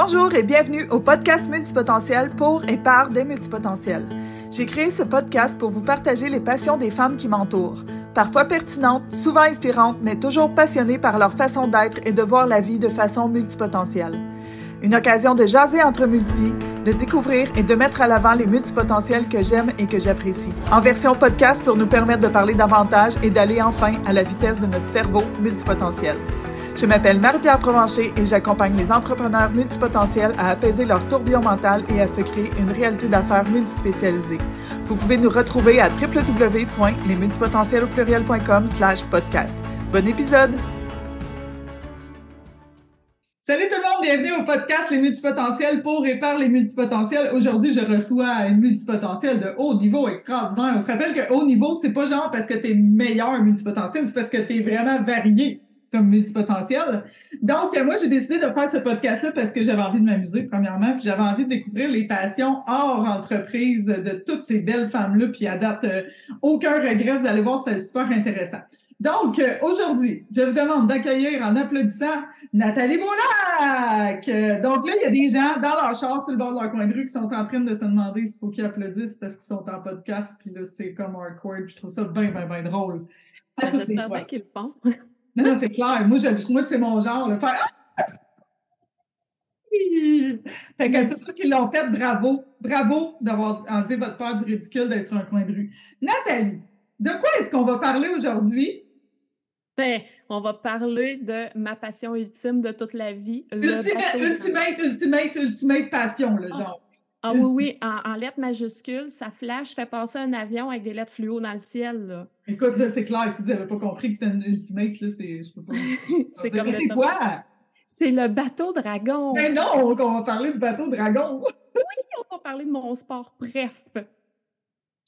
Bonjour et bienvenue au podcast Multipotentiel pour et par des multipotentiels. J'ai créé ce podcast pour vous partager les passions des femmes qui m'entourent. Parfois pertinentes, souvent inspirantes, mais toujours passionnées par leur façon d'être et de voir la vie de façon multipotentielle. Une occasion de jaser entre multi, de découvrir et de mettre à l'avant les multipotentiels que j'aime et que j'apprécie. En version podcast pour nous permettre de parler davantage et d'aller enfin à la vitesse de notre cerveau multipotentiel. Je m'appelle Marie-Pierre Provencher et j'accompagne les entrepreneurs multipotentiels à apaiser leur tourbillon mental et à se créer une réalité d'affaires multispécialisée. Vous pouvez nous retrouver à www.lesmultipotentiels slash podcast. Bon épisode! Salut tout le monde, bienvenue au podcast Les multipotentiels pour et par les multipotentiels. Aujourd'hui, je reçois une multipotentielle de haut niveau extraordinaire. On se rappelle que haut niveau, c'est pas genre parce que tu es meilleur multipotentiel, c'est parce que tu es vraiment varié comme multipotentiel. Donc, moi, j'ai décidé de faire ce podcast-là parce que j'avais envie de m'amuser, premièrement, puis j'avais envie de découvrir les passions hors entreprise de toutes ces belles femmes-là, puis à date, euh, aucun regret, vous allez voir, c'est super intéressant. Donc, euh, aujourd'hui, je vous demande d'accueillir en applaudissant Nathalie Beaulac. Euh, donc là, il y a des gens dans leur char sur le bord de leur coin de rue qui sont en train de se demander s'il faut qu'ils applaudissent parce qu'ils sont en podcast, puis là, c'est comme hardcore, puis je trouve ça bien, bien, bien drôle. Ben, j'espère bien qu'ils le font. Non, non, c'est clair. Moi, moi c'est mon genre. Faire... Ah! Fait que tous ceux qui l'ont fait, bravo. Bravo d'avoir enlevé votre peur du ridicule d'être sur un coin de rue. Nathalie, de quoi est-ce qu'on va parler aujourd'hui? Ben, on va parler de ma passion ultime de toute la vie. Ultimate, ultimate, ultimate, ultimate passion, le ah. genre. Ah oui, oui, en, lettres majuscules, ça flash, fait passer un avion avec des lettres fluo dans le ciel. Là. Écoute, là, c'est clair, si vous n'avez pas compris que c'était une ultimate, là, c'est. Je peux pas. c'est comme. C'est quoi? C'est le bateau dragon. Mais non, on va parler de bateau dragon. oui, on va parler de mon sport, bref. Je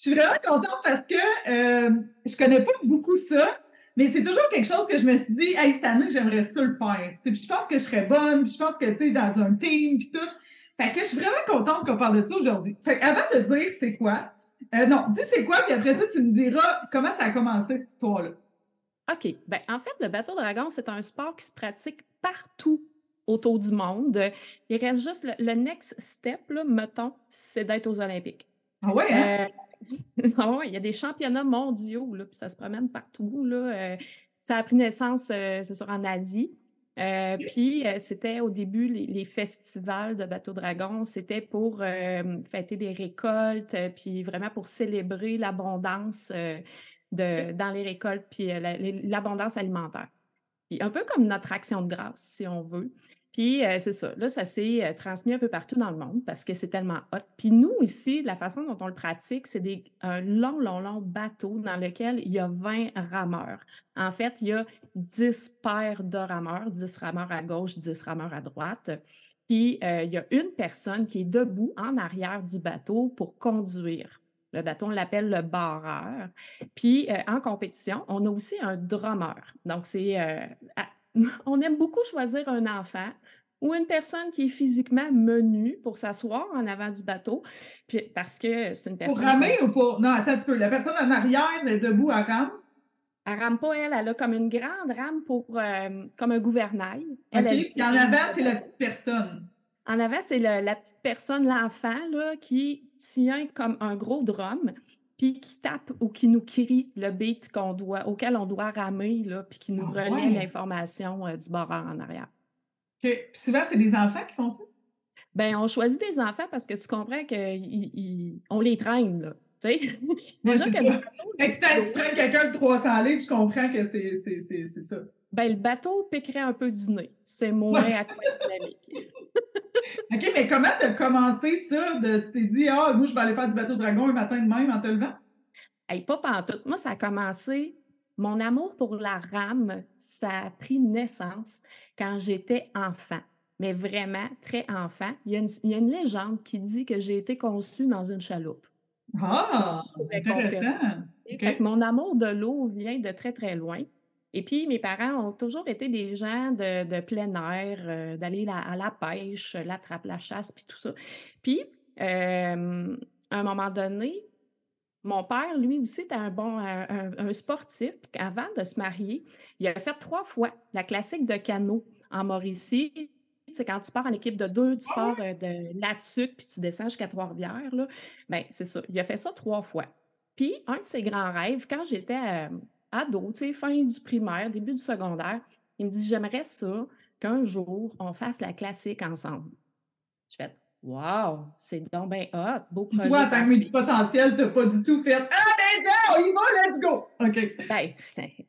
suis vraiment contente parce que euh, je connais pas beaucoup ça, mais c'est toujours quelque chose que je me suis dit, hey, cette année, j'aimerais ça le faire. Puis je pense que je serais bonne, puis je pense que, tu sais, dans un team, puis tout fait que je suis vraiment contente qu'on parle de ça aujourd'hui. Fait avant de dire c'est quoi, euh, non, dis c'est quoi, puis après ça, tu me diras comment ça a commencé cette histoire-là. OK. Ben, en fait, le bateau dragon, c'est un sport qui se pratique partout autour du monde. Il reste juste le, next step, là, mettons, c'est d'être aux Olympiques. Ah ouais, hein? euh, ah il y a des championnats mondiaux, là, puis ça se promène partout. Là. Euh, ça a pris naissance, c'est sûr, en Asie. Euh, puis, euh, c'était au début, les, festivals de bateau dragon, c'était pour euh, fêter des récoltes, puis vraiment pour célébrer l'abondance dans les récoltes, puis l'abondance alimentaire. Puis un peu comme notre action de grâce, si on veut. Puis euh, c'est ça. Là, ça s'est euh, transmis un peu partout dans le monde parce que c'est tellement hot. Puis nous, ici, la façon dont on le pratique, c'est un long, long, long bateau dans lequel il y a 20 rameurs. En fait, il y a 10 paires de rameurs, 10 rameurs à gauche, 10 rameurs à droite. Puis euh, il y a une personne qui est debout en arrière du bateau pour conduire. Le bateau, on l'appelle le barreur. Puis en compétition, on a aussi un drummer. Donc, c'est on aime beaucoup choisir un enfant ou une personne qui est physiquement menue pour s'asseoir en avant du bateau, puis parce que c'est une personne... Pour ramer ou pour... Non, attends un petit peu. La personne en arrière est debout à rame? Elle rame pas, elle. Elle a comme une grande rame pour... Euh, comme un gouvernail. Elle, en avant, c'est la petite personne. En avant, c'est la petite personne, l'enfant, là, qui tient comme un gros drum puis qui tape ou qui nous crie le beat qu'on doit, auquel on doit ramer, là, puis qui nous ah relaie l'information euh, du barreur en arrière. OK. Puis souvent, c'est des enfants qui font ça? Bien, on choisit des enfants parce que tu comprends qu'on les traîne, là. Tu sais? Déjà que. Si tu traînes quelqu'un de 300 litres, je comprends que c'est ça. Ben, le bateau piquerait un peu du nez. C'est moins dynamique. OK, mais comment tu as commencé ça? De, tu t'es dit, ah, moi, je vais aller faire du bateau dragon un matin de même en te levant? Hey, pas pantoute. Moi, ça a commencé. Mon amour pour la rame, ça a pris naissance quand j'étais enfant. Mais vraiment, très enfant. Il y, a une, il y a une légende qui dit que j'ai été conçue dans une chaloupe. Ah, intéressant. mon amour de l'eau vient de très, très loin. Et puis, mes parents ont toujours été des gens de, plein air, euh, d'aller à la pêche, l'attrape, la chasse, puis tout ça. Puis, à un moment donné, mon père, lui aussi, était un bon un, sportif. Avant de se marier, il a fait trois fois la classique de canot en Mauricie. sais, quand tu pars en équipe de deux, tu pars euh, de Latuc, puis tu descends jusqu'à Trois-Rivières. Ben, c'est ça. Il a fait ça trois fois. Puis, un de ses grands rêves, quand j'étais ado, tu sais, fin du primaire, début du secondaire, il me dit J'aimerais ça qu'un jour, on fasse la classique ensemble. Je fais Wow, c'est donc bien hot, beau projet. Toi, en tant que potentiel, tu n'as pas du tout fait Ah, ben non, on y va, let's go! OK. Ben,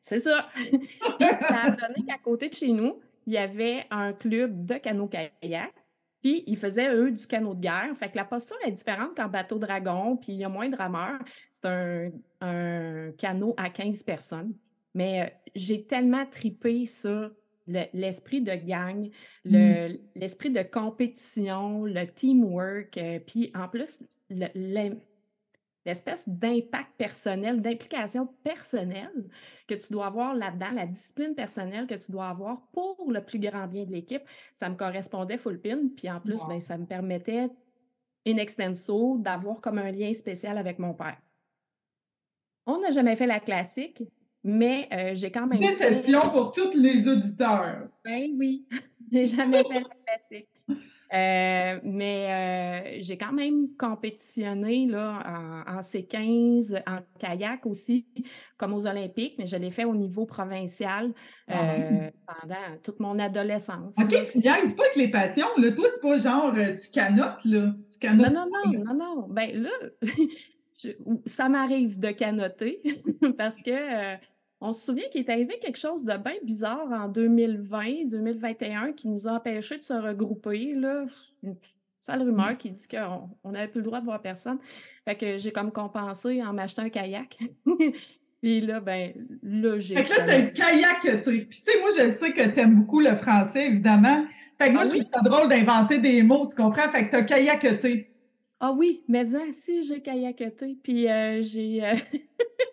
c'est ça. ça a donné qu'à côté de chez nous, il y avait un club de canot-kayak. Puis, ils faisaient, eux, du canot de guerre. Fait que la posture est différente qu'en bateau dragon, puis il y a moins de rameurs. C'est un, un, canot à 15 personnes. Mais euh, j'ai tellement tripé ça l'esprit de gang, mmh. l'esprit de compétition, le teamwork, euh, puis en plus, l'espèce d'impact personnel, d'implication personnelle que tu dois avoir là-dedans, la discipline personnelle que tu dois avoir pour le plus grand bien de l'équipe, ça me correspondait full pin, puis en plus, ben, ça me permettait in extenso d'avoir comme un lien spécial avec mon père. On n'a jamais fait la classique, mais euh, j'ai quand même. Déception pour tous les auditeurs. Ben oui, j'ai jamais fait le classique. Euh, mais euh, j'ai quand même compétitionné là, en, C15, en kayak aussi, comme aux Olympiques, mais je l'ai fait au niveau provincial ah pendant toute mon adolescence. OK, tu c'est pas avec les passions. Là. Toi, c'est pas genre tu canotes, là. Tu canotes. Non, non, non, non, non. Ben là, ça m'arrive de canoter parce que on se souvient qu'il est arrivé quelque chose de bien bizarre en 2020, 2021 qui nous a empêchés de se regrouper. Là. Une sale rumeur mmh. qui dit qu'on n'avait plus le droit de voir personne. Fait que j'ai comme compensé en m'achetant un kayak. Puis là, ben, là, j'ai. Fait que là, t'as un kayak, Puis, tu sais, moi, je sais que t'aimes beaucoup le français, évidemment. Fait que moi, ah je trouve ça drôle d'inventer des mots, tu comprends? Fait que t'as kayaketé. Ah oui, mais hein, si, j'ai kayaketé. Puis, euh, j'ai. Euh,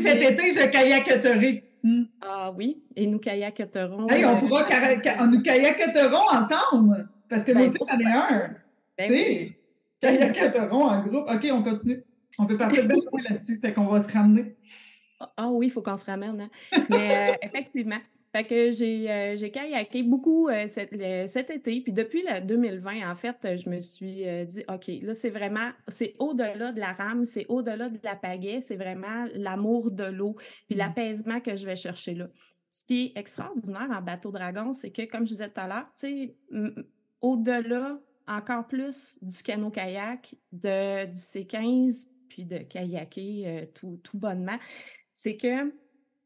cet été, je kayaketerai. Hmm. Ah oui, et nous kayaketerons. Hey, on euh, pourra nous kayaketerons ensemble, parce que ben, moi aussi, j'en ai un. Ben oui. Kayaketerons en groupe. OK, on continue. On peut partir bien loin là-dessus, fait qu'on va se ramener. Ah oui, il faut qu'on se ramène. Hein. Mais euh, effectivement, fait que j'ai euh, kayaké beaucoup euh, cet, été. Puis depuis le 2020, en fait, je me suis euh, dit, OK, là, c'est vraiment, c'est au-delà de la rame, c'est au-delà de la pagaie, c'est vraiment l'amour de l'eau, puis mmh. l'apaisement que je vais chercher là. Ce qui est extraordinaire en bateau dragon, c'est que, comme je disais tout à l'heure, tu sais, au-delà encore plus du canot-kayak, de, du C15, puis de kayaker tout, tout bonnement, c'est que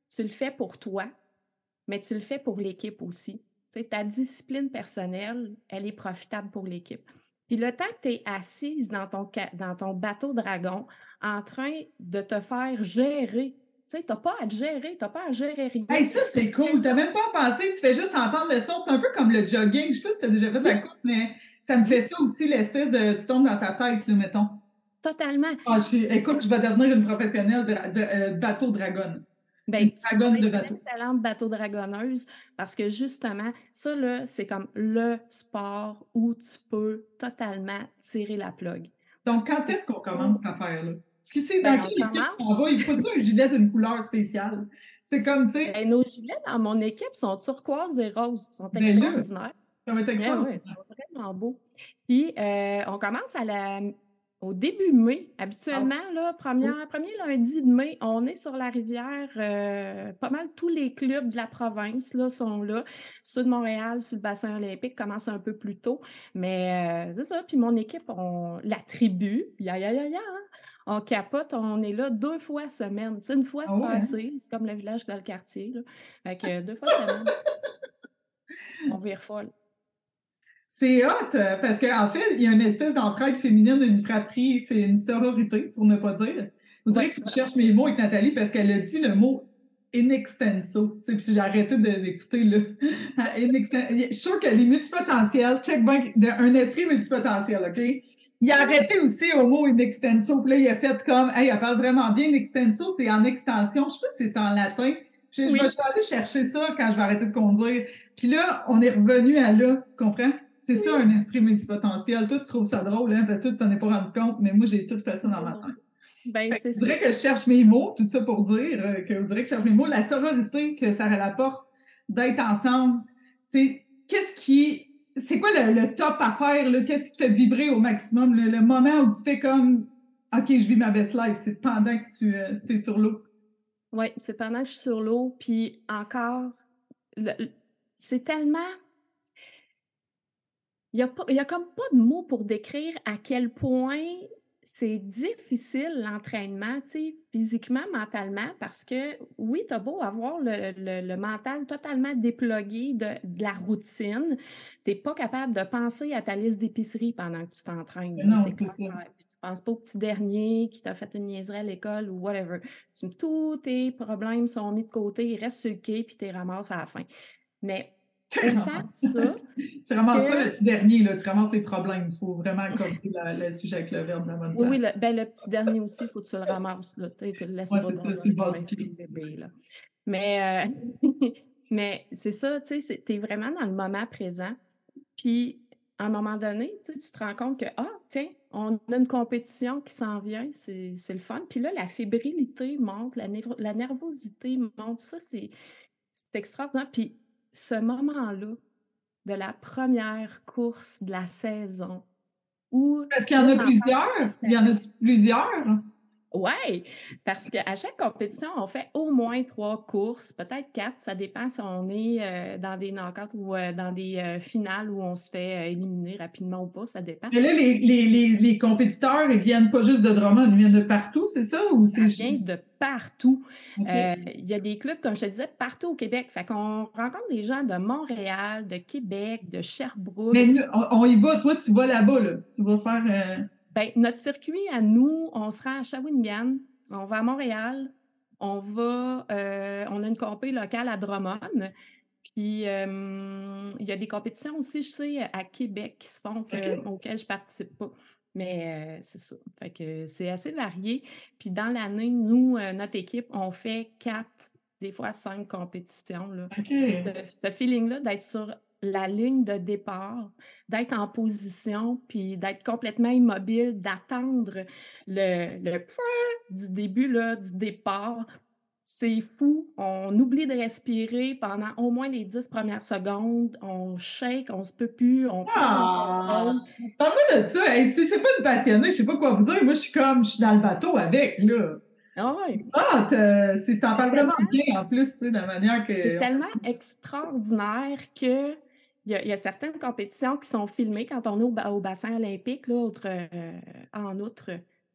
tu le fais pour toi, mais tu le fais pour l'équipe aussi. ta discipline personnelle, elle est profitable pour l'équipe. Puis le temps que tu es assise dans ton, dans ton bateau dragon en train de te faire gérer, tu sais, t'as pas à te gérer, t'as pas à gérer rien. Hey, ça, c'est cool. T'as même pas pensé, tu fais juste entendre le son. C'est un peu comme le jogging. Je sais pas si t'as déjà fait de la course, mais ça me fait ça aussi, l'espèce de. Tu tombes dans ta tête, là, mettons. Totalement. Ah, écoute, je vais devenir une professionnelle de, euh, bateau dragon. Ben, tu es une excellente bateau dragonneuse parce que justement, ça, là, c'est comme le sport où tu peux totalement tirer la plug. Donc, quand est-ce qu'on commence cette affaire-là? Qui c'est dans ben, quelle équipe on va? Il faut un gilet d'une couleur spéciale? C'est comme, tu sais... Ben, nos gilets dans mon équipe sont turquoise et rose. Ils sont ben extraordinaires. ça va être extraordinaire. Ouais, ouais, vraiment beau. Puis, euh, on commence à la au début mai, habituellement, là, premier, premier lundi de mai, on est sur la rivière. Euh, pas mal tous les clubs de la province là, sont là. Ceux de Montréal, sur le bassin olympique, commencent un peu plus tôt. Mais euh, c'est ça. Puis mon équipe, on la tribu, ya, ya, ya, ya, hein. on capote, on est là deux fois semaine. Tu sais, une fois, c'est ah passé. C'est comme le village dans le quartier. Là. Fait que deux fois semaine. on vire folle. C'est hot, euh, parce qu'en fait, il y a une espèce d'entraide féminine, une fratrie, une sororité, pour ne pas dire. Vous direz que je cherche mes mots avec Nathalie parce qu'elle a dit le mot in extenso. Puis j'ai arrêté d'écouter là. Je suis sûre que les multipotentiels, check bank, un esprit multipotentiel, OK? Il a arrêté aussi au mot in extenso. Puis là, il a fait comme, hey, elle parle vraiment bien in extenso, c'est en extension. Je sais pas si c'est en latin. Je, je vais aller chercher ça quand je vais arrêter de conduire. Puis là, on est revenu à là, tu comprends? C'est ça, un esprit multipotentiel. Toi, tu trouves ça drôle, hein, parce que toi, tu t'en es pas rendu compte, mais moi, j'ai tout fait ça dans ma tête. Ben, c'est Je dirais que je cherche mes mots, tout ça pour dire euh, que vous dirais que je cherche mes mots. La sororité que ça rapporte d'être ensemble, qu'est-ce qui c'est quoi le, top à faire? Qu'est-ce qui te fait vibrer au maximum? Le, moment où tu fais comme OK, je vis ma best life, c'est pendant que tu euh, es sur l'eau. Oui, c'est pendant que je suis sur l'eau. Puis encore, c'est tellement. Il n'y a, a comme pas de mots pour décrire à quel point c'est difficile l'entraînement, tu sais, physiquement, mentalement, parce que oui, tu as beau avoir le, mental totalement déplogué de, la routine, tu n'es pas capable de penser à ta liste d'épicerie pendant que tu t'entraînes. Non, c'est clair. tu penses pas au petit dernier qui t'a fait une niaiserie à l'école ou whatever. tous tes problèmes sont mis de côté, ils restent sur le quai, puis tu les ramasses à la fin. Mais Autant ça. tu ramasses pas le petit dernier, là, tu ramasses les problèmes. Il faut vraiment compter le sujet avec le verbe de la bonne Oui, oui, le, ben, le petit dernier aussi, il faut que tu le ramasses. Là, tu le laisses ouais, pas ça, le bébé, là. Mais, euh, mais c'est ça, tu sais, tu es vraiment dans le moment présent. Puis, à un moment donné, tu te rends compte que, ah, tiens, on a une compétition qui s'en vient, c'est le fun. Puis là, la fébrilité monte, la, la nervosité monte. Ça, c'est extraordinaire. Puis, ce moment-là de la première course de la saison où. Est-ce qu'il y en a plusieurs? Il y en a plusieurs? Oui, parce qu'à chaque compétition, on fait au moins trois courses, peut-être quatre. Ça dépend si on est euh, dans des knockouts ou euh, dans des euh, finales où on se fait éliminer rapidement ou pas. Ça dépend. Mais là, les, les, les, compétiteurs, ils viennent pas juste de Drummond, ils viennent de partout, c'est ça? Ou c'est... Ils viennent de partout. Il y a des clubs, comme je te disais, partout au Québec. Fait qu'on rencontre des gens de Montréal, de Québec, de Sherbrooke. Mais on, y va. Toi, tu vas là-bas, là. Tu vas faire. Bien, notre circuit à nous, on sera à Shawinigan, on va à Montréal, on va, euh, on a une compé locale à Drummond. Puis euh, il y a des compétitions aussi, je sais, à Québec qui se font auxquelles je participe pas. Mais euh, c'est ça. Fait que c'est assez varié. Puis dans l'année, nous, notre équipe, on fait quatre, des fois cinq compétitions. Là. Ce, ce feeling-là d'être sur la ligne de départ, d'être en position, puis d'être complètement immobile, d'attendre le, le du début, là, du départ. C'est fou. On oublie de respirer pendant au moins les dix premières secondes. On shake, on se peut plus, on ah! Parle-moi de ça. si c'est pas une passionnée, je sais pas quoi vous dire. Moi, je suis comme, je suis dans le bateau avec, là. Ah ouais. Ah, t'en parles vraiment bien en plus, tu sais, de la manière que. C'est tellement extraordinaire que il y, a, certaines compétitions qui sont filmées quand on est au, bassin olympique, là, euh, en outre.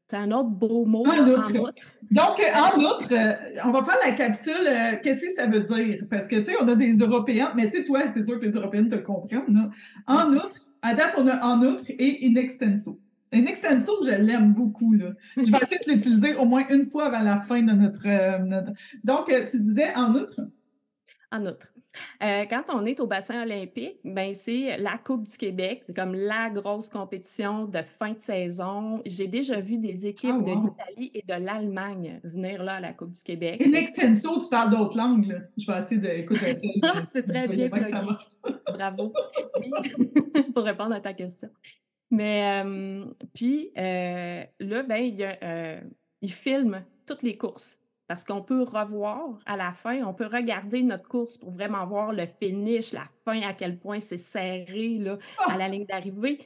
C'est un autre beau mot. En, outre. Donc, euh, en outre, euh, on va faire la capsule. Qu'est-ce que ça veut dire? Parce que, tu sais, on a des Européens, mais tu sais, toi, c'est sûr que les Européens te comprennent. En outre, à date, on a en outre et in extenso. In extenso, je l'aime beaucoup. Là. Je vais essayer de l'utiliser au moins une fois avant la fin de notre. notre... Donc, tu disais en outre? En outre. Euh, quand on est au bassin olympique, ben c'est la Coupe du Québec. C'est comme la grosse compétition de fin de saison. J'ai déjà vu des équipes ah, de l'Italie et de l'Allemagne venir là à la Coupe du Québec. In extenso, tu parles d'autres langues. Je vais essayer de. Écoute, c'est très bien. Bravo. pour répondre à ta question. Mais euh, puis euh, là, ben, il filme toutes les courses parce qu'on peut revoir à la fin, on peut regarder notre course pour vraiment voir le finish, la fin, à quel point c'est serré là, à la ligne d'arrivée.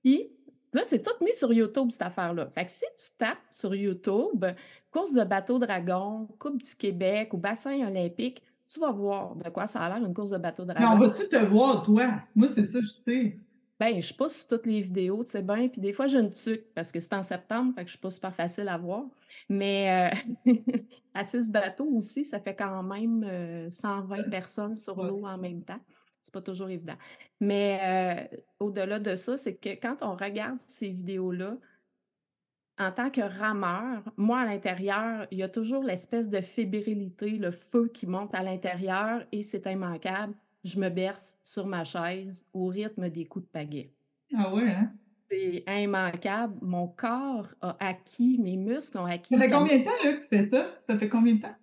Puis là, c'est tout mis sur YouTube, cette affaire-là. Fait que si tu tapes sur YouTube, course de bateau dragon, Coupe du Québec ou bassin olympique, tu vas voir de quoi ça a l'air une course de bateau dragon. Mais on va-tu te voir, toi? Moi, c'est ça, je sais. Ben, je passe toutes les vidéos, tu sais bien, puis des fois, je ne tuque parce que c'est en septembre, fait que je suis pas super facile à voir. Mais euh, à six bateaux aussi, ça fait quand même 120 euh, personnes sur l'eau en même temps. C'est pas toujours évident. Mais euh, au-delà de ça, c'est que quand on regarde ces vidéos-là, en tant que rameur, moi, à l'intérieur, il y a toujours l'espèce de fébrilité, le feu qui monte à l'intérieur et c'est immanquable. Je me berce sur ma chaise au rythme des coups de pagaie. Ah ouais, hein? C'est immanquable. Mon corps a acquis, mes muscles ont acquis. Ça fait combien de temps là, que tu fais ça? Ça fait combien de temps?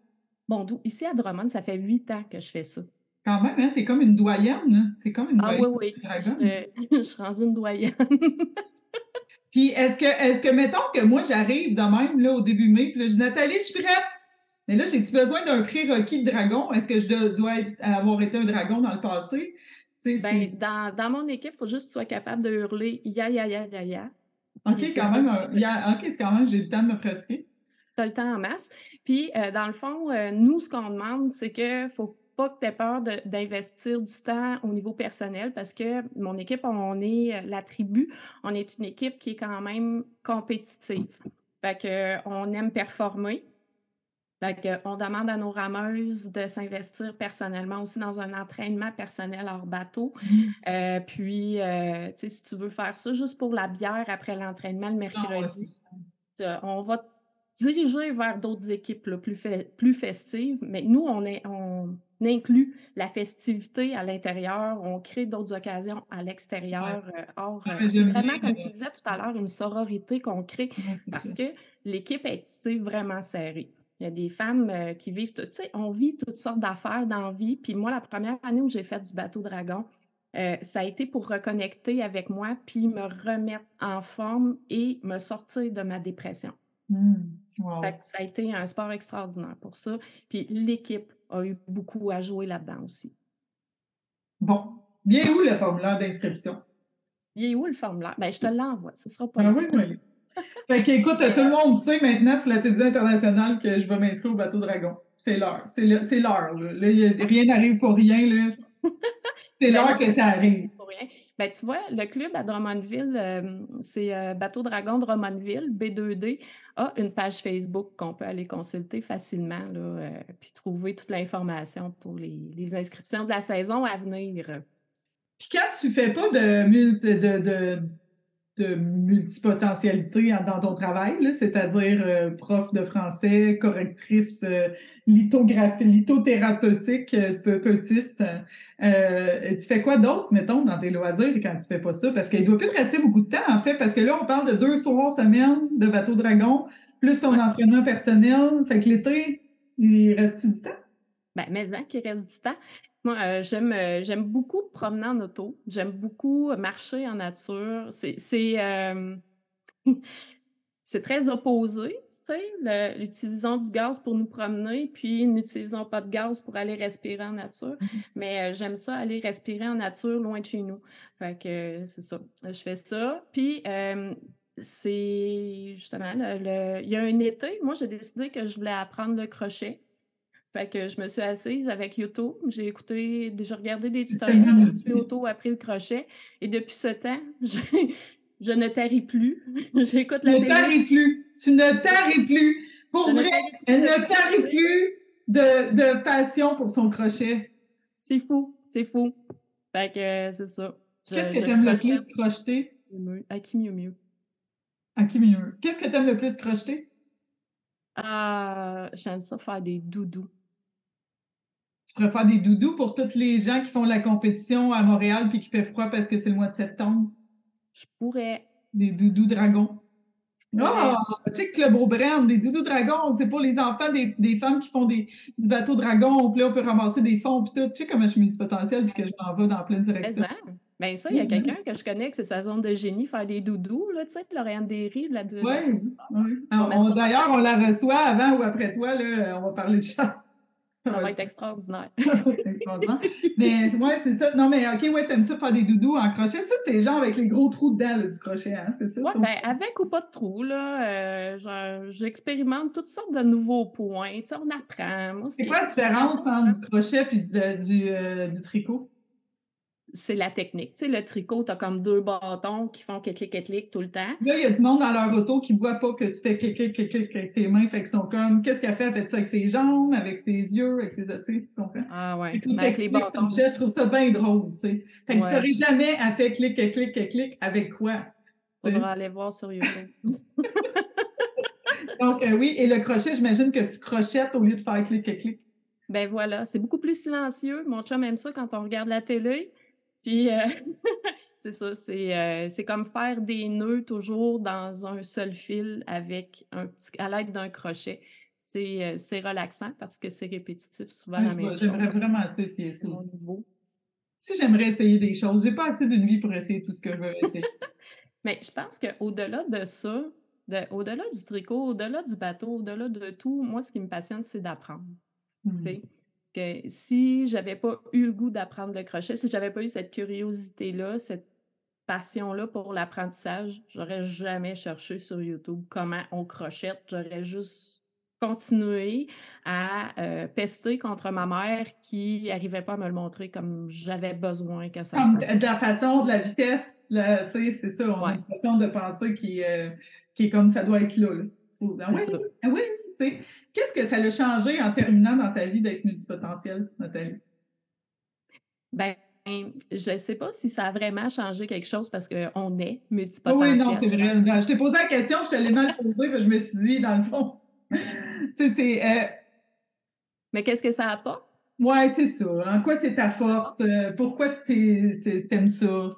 Bon, ici à Drummond, ça fait huit ans que je fais ça. Quand même, hein? T'es comme une doyenne. T'es comme une ah, oui, oui. Je, suis rendue une doyenne. puis est-ce que, est-ce que, mettons que moi, j'arrive de même là, au début mai, puis là, je dis Nathalie, je suis prête. Mais là, j'ai-tu besoin d'un prérequis de dragon? Est-ce que je dois avoir été un dragon dans le passé? Ben, dans, dans, mon équipe, il faut juste que tu sois capable de hurler ya, ya, ya, ya, ya. OK, quand même, OK, c'est quand même, j'ai le temps de me pratiquer. Tu as le temps en masse. Puis, euh, dans le fond, euh, nous, ce qu'on demande, c'est qu'il faut pas que tu aies peur d'investir du temps au niveau personnel parce que mon équipe, on est euh, la tribu, on est une équipe qui est quand même compétitive. Fait que, on aime performer. Fait que, on demande à nos rameuses de s'investir personnellement aussi dans un entraînement personnel hors bateau. Mmh. Euh, puis, euh, si tu veux faire ça juste pour la bière après l'entraînement le mercredi, on va diriger vers d'autres équipes plus, plus festives. Mais nous, on, est, on inclut la festivité à l'intérieur, on crée d'autres occasions à l'extérieur. Or, euh, c'est vraiment, comme tu disais tout à l'heure, une sororité qu'on crée parce que l'équipe est vraiment serrée. Il y a des femmes euh, qui vivent, tu sais, on vit toutes sortes d'affaires dans la vie. Puis moi, la première année où j'ai fait du bateau dragon, euh, ça a été pour reconnecter avec moi, puis me remettre en forme et me sortir de ma dépression. Mmh. ça a été un sport extraordinaire pour ça. Puis l'équipe a eu beaucoup à jouer là-dedans aussi. Bon. Bien où le formulaire d'inscription? Bien où le formulaire? Ben, je te l'envoie. Ce sera pas. Ah oui, oui. Fait qu'écoute, tout le monde sait maintenant sur la télévision internationale que je vais m'inscrire au bateau Dragon. C'est l'heure. C'est l'heure. rien n'arrive pour rien. Là. C'est ben l'heure que ça arrive. Ben, tu vois, le club à Drummondville, euh, c'est euh, Bateau Dragon Drummondville, B2D, a une page Facebook qu'on peut aller consulter facilement, là, euh, puis trouver toute l'information pour les, inscriptions de la saison à venir. Puis quand tu fais pas de, de, de de multipotentialité dans ton travail, c'est-à-dire euh, prof de français, correctrice euh, lithographie, lithothérapeutique, euh, petiste. tu fais quoi d'autre, mettons, dans tes loisirs quand tu fais pas ça? Parce qu'il ne doit plus te rester beaucoup de temps, en fait, parce que là, on parle de deux soirs semaine de bateau dragon, plus ton entraînement personnel. Fait que l'été, il reste-tu du temps? Ben, mais hein, qu'il reste du temps. Moi, euh, j'aime, euh, j'aime beaucoup promener en auto. J'aime beaucoup marcher en nature. C'est, c'est, euh, c'est très opposé. L'utilisons du gaz pour nous promener, puis n'utilisons pas de gaz pour aller respirer en nature. Mmh Mais j'aime ça, aller respirer en nature loin de chez nous. Fait que c'est ça. Je fais ça. Puis c'est justement, il y a un été, moi, j'ai décidé que je voulais apprendre le crochet. Fait que je me suis assise avec Yoto, j'ai écouté, j'ai regardé des tutoriels, je suis auto, appris le crochet. Et depuis ce temps, je, ne taris plus. J'écoute la Ne taris plus. Tu ne taris plus. Pour vrai, elle ne tarit plus de, passion pour son crochet. C'est fou, c'est fou. Fait que c'est ça. Qu'est-ce que tu aimes le plus crocheter? À qui mieux mieux. À qui mieux mieux. Qu'est-ce que tu aimes le plus crocheter? J'aime ça faire des doudous. Pourrais faire des doudous pour tous les gens qui font la compétition à Montréal puis qui fait froid parce que c'est le mois de septembre? Je pourrais. Des doudous dragons. Ah, oh, tu sais, Club Aubrand, des doudous dragons, c'est pour les enfants des, des femmes qui font des, du bateau dragon, puis là, on peut ramasser des fonds, puis tout. Tu sais comment je suis potentiel puis que je m'en vais dans plein de directions. Bien, ça, il y a mm-hmm. quelqu'un que je connais que c'est sa zone de génie, faire des doudous, là, tu sais, Lauriane Derry, de la Oui, oui. D'ailleurs, on la reçoit avant ou après toi, là, on va parler de chasse. Ça va être extraordinaire. extraordinaire. mais ouais, c'est ça. Non, mais OK, ouais, t'aimes ça faire des doudous en crochet. Ça, c'est genre avec les gros trous dedans du crochet, hein? C'est ça? Oui, ben, avec ou pas de trous, là. Euh, j'expérimente toutes sortes de nouveaux points. Tu sais, on apprend. C'est quoi la différence entre du crochet et du, du, euh, du tricot? C'est la technique. Tu sais, le tricot, tu as comme deux bâtons qui font clic, clic, clic tout le temps. Là, il y a du monde dans leur auto qui ne voit pas que tu fais clic, clic, clic, clic avec tes mains. Fait qu'ils sont comme, qu'est-ce qu'elle fait? Elle fait ça avec ses jambes, avec ses yeux, avec ses. Tu comprends? Ah ouais. avec les bâtons. je trouve ça bien drôle, tu sais. Fait que ouais. ne jamais à faire clic, clic, clic, clic, avec quoi? Faudra aller voir sur YouTube. Donc, euh, oui, et le crochet, j'imagine que tu crochettes au lieu de faire clic, clic, clic. Ben voilà, c'est beaucoup plus silencieux. Mon chum aime ça quand on regarde la télé. Puis, euh, c'est ça, euh, c'est, comme faire des nœuds toujours dans un seul fil avec un petit, à l'aide d'un crochet. C'est, euh, relaxant parce que c'est répétitif souvent la même J'aimerais vraiment essayer ça. Si j'aimerais essayer des choses, j'ai pas assez d'une vie pour essayer tout ce que je veux essayer. Mais je pense qu'au-delà de ça, au-delà du tricot, au-delà du bateau, au-delà de tout, moi, ce qui me passionne, c'est d'apprendre. Que si j'avais pas eu le goût d'apprendre le crochet, si j'avais pas eu cette curiosité-là, cette passion-là pour l'apprentissage, j'aurais jamais cherché sur YouTube comment on crochette. J'aurais juste continué à euh, pester contre ma mère qui n'arrivait pas à me le montrer comme j'avais besoin que ça Comme de la façon, de la vitesse, tu sais, c'est ça, on a une façon de penser qui, euh, qui est comme ça doit être là. Ah oui, ah oui. Qu'est-ce que ça a changé en terminant dans ta vie d'être multipotentiel, Nathalie? Ben, je ne sais pas si ça a vraiment changé quelque chose parce qu'on est multipotentiel. Oui, non, c'est vrai. Je t'ai posé la question, je te l'ai mal posée, mais je me suis dit, dans le fond, c'est. Euh, mais qu'est-ce que ça apporte? Oui, c'est ça. En quoi c'est ta force? Euh, pourquoi tu aimes ça?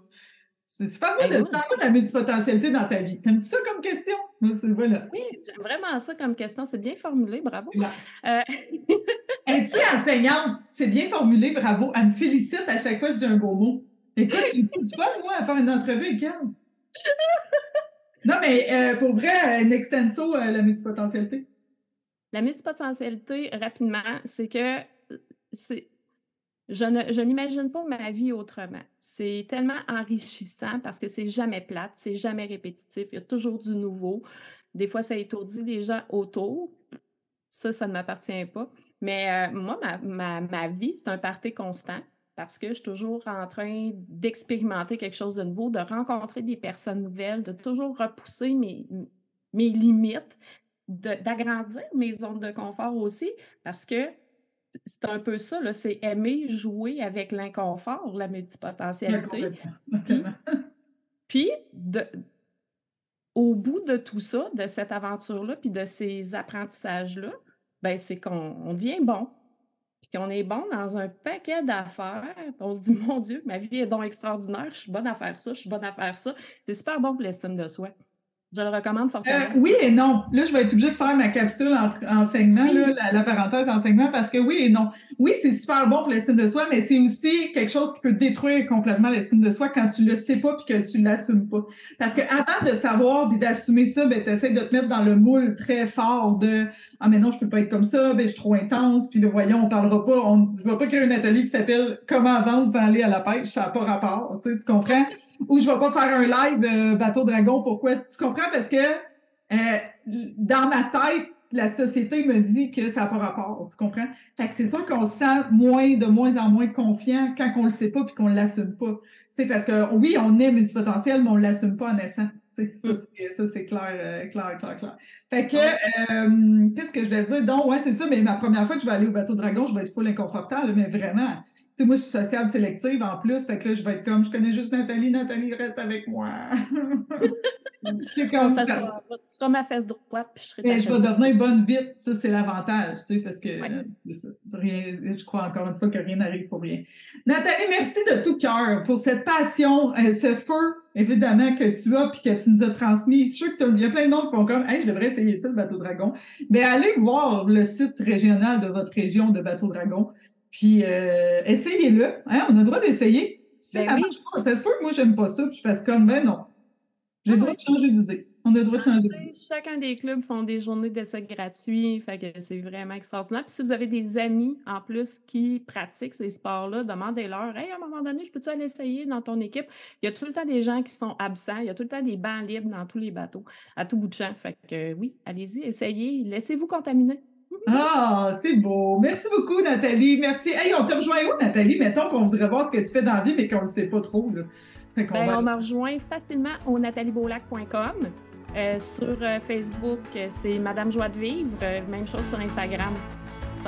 C'est pas moi de de la multipotentialité dans ta vie. T'aimes-tu ça comme question? Voilà. Oui, j'aime vraiment ça comme question. C'est bien formulé, bravo. Euh... Es-tu enseignante? C'est bien formulé, bravo. Elle me félicite à chaque fois que je dis un beau mot. Écoute, j'ai du fun, moi, à faire une entrevue avec elle. non, mais euh, pour vrai, une extenso, euh, la multipotentialité. La multipotentialité, rapidement, c'est que c'est je, n'imagine pas ma vie autrement. C'est tellement enrichissant parce que c'est jamais plate, c'est jamais répétitif, il y a toujours du nouveau. Des fois, ça étourdit les gens autour. Ça, ça ne m'appartient pas. Mais euh, moi, ma, vie, c'est un party constant parce que je suis toujours en train d'expérimenter quelque chose de nouveau, de rencontrer des personnes nouvelles, de toujours repousser mes limites, d'agrandir mes zones de confort aussi, parce que c'est un peu ça, c'est aimer jouer avec l'inconfort, la multipotentialité. Puis, au bout de tout ça, de cette aventure-là, puis de ces apprentissages-là, ben, c'est qu'on devient bon. Puis qu'on est bon dans un paquet d'affaires. On se dit, mon Dieu, ma vie est donc extraordinaire, je suis bonne à faire ça, je suis bonne à faire ça. C'est super bon pour l'estime de soi. Je le recommande fortement. Euh, oui et non. Là, je vais être obligée de faire ma capsule entre enseignement, la, parenthèse enseignement, parce que oui et non. Oui, c'est super bon pour l'estime de soi, mais c'est aussi quelque chose qui peut détruire complètement l'estime de soi quand tu le sais pas puis que tu l'assumes pas. Parce que avant de savoir et d'assumer ça, ben, tu essaies de te mettre dans le moule très fort de Ah, mais non, je peux pas être comme ça, ben, je suis trop intense, puis le voyons, on parlera pas, on, je vais pas créer une atelier qui s'appelle Comment vendre sans aller à la pêche, ça n'a pas rapport, tu, sais, tu comprends? Ou je vais pas faire un live euh, bateau dragon, pourquoi? Tu comprends? Parce que euh, dans ma tête, la société me dit que ça n'a pas rapport, tu comprends? Fait que c'est sûr qu'on se sent moins, de moins en moins confiant quand on le sait pas puis qu'on l'assume pas. C'est parce que oui, on est multipotentiel, mais on l'assume pas en naissant. Ça, mm. ça c'est clair, euh, clair, clair, clair. Fait que, euh, qu'est-ce que je vais dire? Donc, ouais, c'est ça, mais ma première fois que je vais aller au bateau dragon, je vais être full inconfortable, mais vraiment. Tu sais, moi, je suis sociable sélective en plus, fait que là, je vais être comme, je connais juste Nathalie, Nathalie, reste avec moi. C'est comme ça. Sera, tu seras ma fesse droite, puis je serai ta Je vais devenir bonne vite, ça, c'est l'avantage, tu sais, parce que je crois encore une fois que rien n'arrive pour rien. Nathalie, merci de tout cœur pour cette passion, euh, ce feu, évidemment, que tu as, puis que tu nous as transmis. Je suis sûr qu'il y a plein d'autres qui font comme, hey, je devrais essayer ça, le bateau dragon. Mais allez voir le site régional de votre région de bateau dragon, puis euh, essayez-le. Hein, on a le droit d'essayer. Si ben ça marche pas, ça se peut que moi, j'aime pas ça, puis je fasse comme, ben non j'ai le droit de changer d'idée. On a le droit de changer d'idée. Chacun des clubs font des journées d'essai gratuits, fait que c'est vraiment extraordinaire. Puis si vous avez des amis en plus qui pratiquent ces sports-là, demandez-leur Hey, à un moment donné, je peux-tu aller essayer dans ton équipe? Il y a tout le temps des gens qui sont absents, il y a tout le temps des bancs libres dans tous les bateaux, à tout bout de champ. Fait que oui, allez-y, essayez, laissez-vous contaminer. Ah, c'est beau. Merci beaucoup, Nathalie. Merci. Hey, on te rejoint où, Nathalie? Mettons qu'on voudrait voir ce que tu fais dans la vie, mais qu'on ne sait pas trop. Là. Ben, on, m'a rejoint facilement au nathaliebeaulac.com. Euh, sur euh, Facebook, c'est Madame Joie de Vivre. Euh, même chose sur Instagram.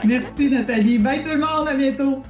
Merci, Nathalie. Bye tout le monde. À bientôt.